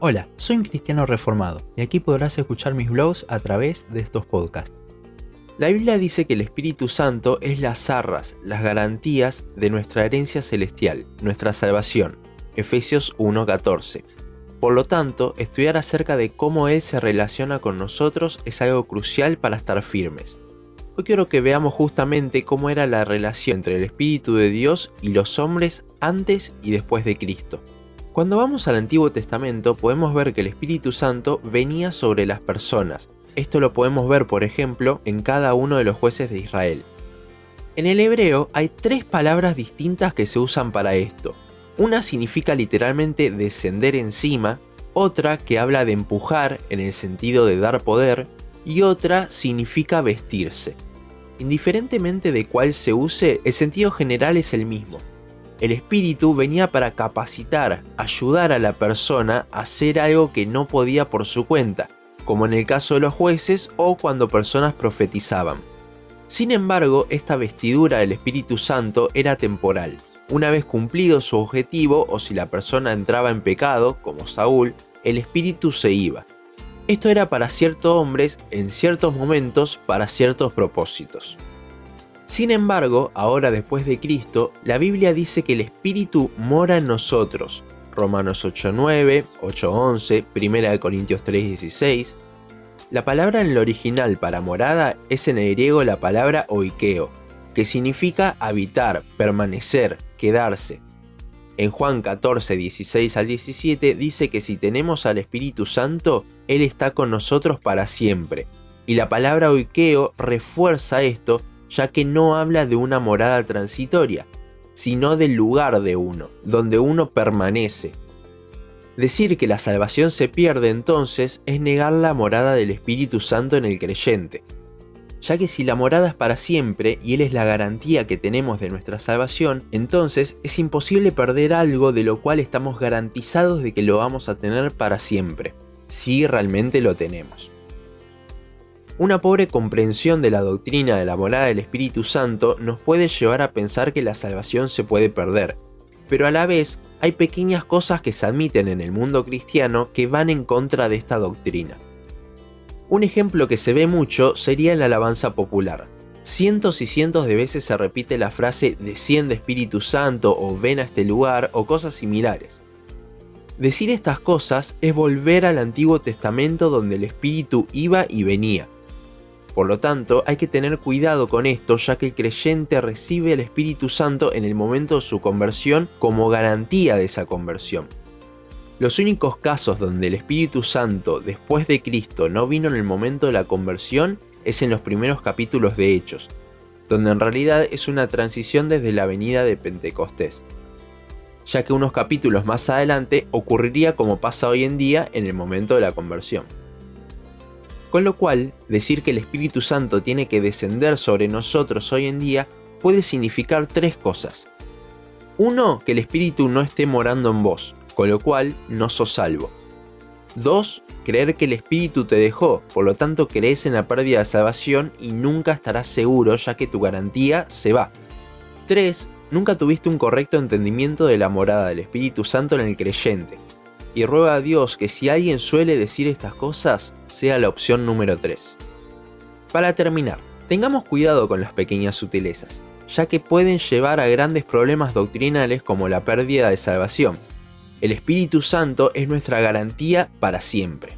Hola, soy un cristiano reformado y aquí podrás escuchar mis blogs a través de estos podcasts. La Biblia dice que el Espíritu Santo es las arras, las garantías de nuestra herencia celestial, nuestra salvación. Efesios 1:14. Por lo tanto, estudiar acerca de cómo Él se relaciona con nosotros es algo crucial para estar firmes. Hoy quiero que veamos justamente cómo era la relación entre el Espíritu de Dios y los hombres antes y después de Cristo. Cuando vamos al Antiguo Testamento podemos ver que el Espíritu Santo venía sobre las personas. Esto lo podemos ver, por ejemplo, en cada uno de los jueces de Israel. En el hebreo hay tres palabras distintas que se usan para esto. Una significa literalmente descender encima, otra que habla de empujar en el sentido de dar poder, y otra significa vestirse. Indiferentemente de cuál se use, el sentido general es el mismo. El espíritu venía para capacitar, ayudar a la persona a hacer algo que no podía por su cuenta, como en el caso de los jueces o cuando personas profetizaban. Sin embargo, esta vestidura del Espíritu Santo era temporal. Una vez cumplido su objetivo o si la persona entraba en pecado, como Saúl, el Espíritu se iba. Esto era para ciertos hombres en ciertos momentos para ciertos propósitos. Sin embargo, ahora después de Cristo, la Biblia dice que el Espíritu mora en nosotros. Romanos 8.9, 8.11, 1 Corintios 3.16. La palabra en el original para morada es en el griego la palabra oikeo, que significa habitar, permanecer, quedarse. En Juan 14, 16 al 17 dice que si tenemos al Espíritu Santo, Él está con nosotros para siempre. Y la palabra oikeo refuerza esto ya que no habla de una morada transitoria, sino del lugar de uno, donde uno permanece. Decir que la salvación se pierde entonces es negar la morada del Espíritu Santo en el creyente, ya que si la morada es para siempre y Él es la garantía que tenemos de nuestra salvación, entonces es imposible perder algo de lo cual estamos garantizados de que lo vamos a tener para siempre, si realmente lo tenemos. Una pobre comprensión de la doctrina de la morada del Espíritu Santo nos puede llevar a pensar que la salvación se puede perder, pero a la vez hay pequeñas cosas que se admiten en el mundo cristiano que van en contra de esta doctrina. Un ejemplo que se ve mucho sería la alabanza popular. Cientos y cientos de veces se repite la frase desciende Espíritu Santo o ven a este lugar o cosas similares. Decir estas cosas es volver al Antiguo Testamento donde el Espíritu iba y venía, por lo tanto, hay que tener cuidado con esto ya que el creyente recibe el Espíritu Santo en el momento de su conversión como garantía de esa conversión. Los únicos casos donde el Espíritu Santo después de Cristo no vino en el momento de la conversión es en los primeros capítulos de Hechos, donde en realidad es una transición desde la venida de Pentecostés, ya que unos capítulos más adelante ocurriría como pasa hoy en día en el momento de la conversión. Con lo cual, decir que el Espíritu Santo tiene que descender sobre nosotros hoy en día puede significar tres cosas. Uno, que el Espíritu no esté morando en vos, con lo cual no sos salvo. Dos, creer que el Espíritu te dejó, por lo tanto crees en la pérdida de salvación y nunca estarás seguro ya que tu garantía se va. Tres, nunca tuviste un correcto entendimiento de la morada del Espíritu Santo en el creyente, y ruega a Dios que si alguien suele decir estas cosas, sea la opción número 3. Para terminar, tengamos cuidado con las pequeñas sutilezas, ya que pueden llevar a grandes problemas doctrinales como la pérdida de salvación. El Espíritu Santo es nuestra garantía para siempre.